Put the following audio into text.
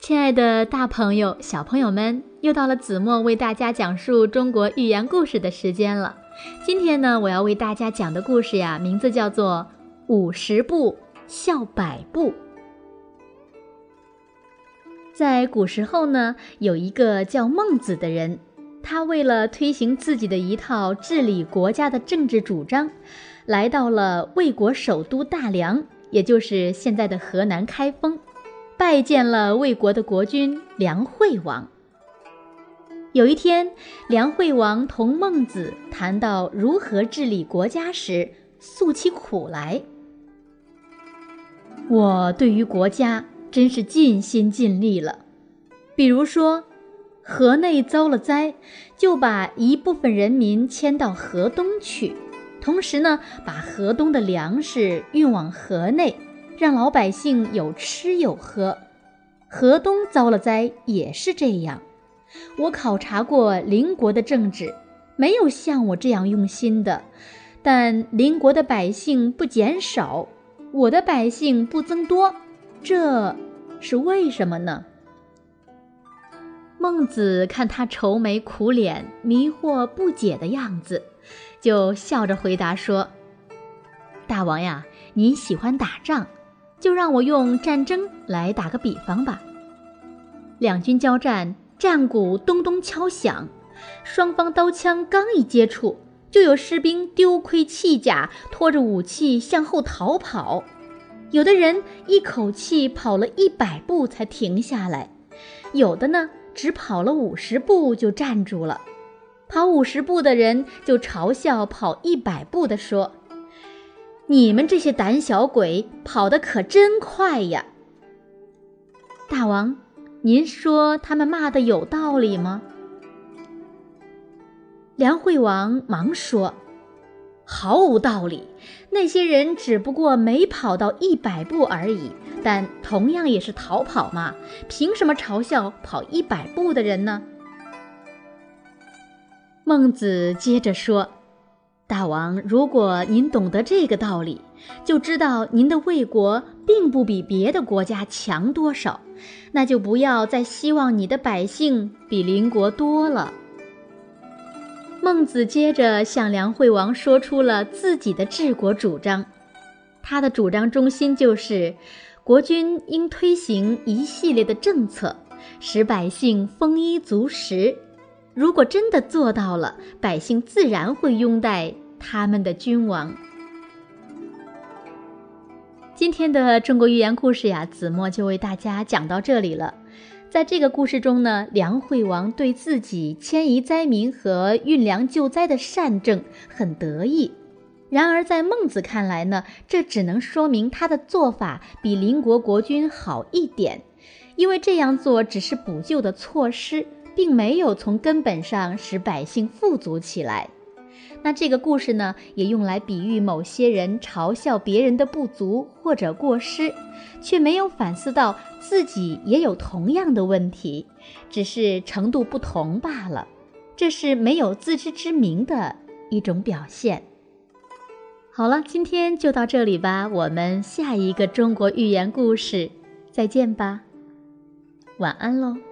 亲爱的大朋友、小朋友们，又到了子墨为大家讲述中国寓言故事的时间了。今天呢，我要为大家讲的故事呀，名字叫做《五十步笑百步》。在古时候呢，有一个叫孟子的人，他为了推行自己的一套治理国家的政治主张，来到了魏国首都大梁，也就是现在的河南开封。拜见了魏国的国君梁惠王。有一天，梁惠王同孟子谈到如何治理国家时，诉起苦来。我对于国家真是尽心尽力了。比如说，河内遭了灾，就把一部分人民迁到河东去，同时呢，把河东的粮食运往河内。让老百姓有吃有喝，河东遭了灾也是这样。我考察过邻国的政治，没有像我这样用心的。但邻国的百姓不减少，我的百姓不增多，这是为什么呢？孟子看他愁眉苦脸、迷惑不解的样子，就笑着回答说：“大王呀，您喜欢打仗。”就让我用战争来打个比方吧。两军交战，战鼓咚咚敲响，双方刀枪刚一接触，就有士兵丢盔弃甲，拖着武器向后逃跑。有的人一口气跑了一百步才停下来，有的呢只跑了五十步就站住了。跑五十步的人就嘲笑跑一百步的说。你们这些胆小鬼跑得可真快呀！大王，您说他们骂的有道理吗？梁惠王忙说：“毫无道理，那些人只不过没跑到一百步而已，但同样也是逃跑嘛，凭什么嘲笑跑一百步的人呢？”孟子接着说。大王，如果您懂得这个道理，就知道您的魏国并不比别的国家强多少，那就不要再希望你的百姓比邻国多了。孟子接着向梁惠王说出了自己的治国主张，他的主张中心就是，国君应推行一系列的政策，使百姓丰衣足食。如果真的做到了，百姓自然会拥戴他们的君王。今天的中国寓言故事呀，子墨就为大家讲到这里了。在这个故事中呢，梁惠王对自己迁移灾民和运粮救灾的善政很得意。然而，在孟子看来呢，这只能说明他的做法比邻国国君好一点，因为这样做只是补救的措施。并没有从根本上使百姓富足起来。那这个故事呢，也用来比喻某些人嘲笑别人的不足或者过失，却没有反思到自己也有同样的问题，只是程度不同罢了。这是没有自知之明的一种表现。好了，今天就到这里吧，我们下一个中国寓言故事再见吧，晚安喽。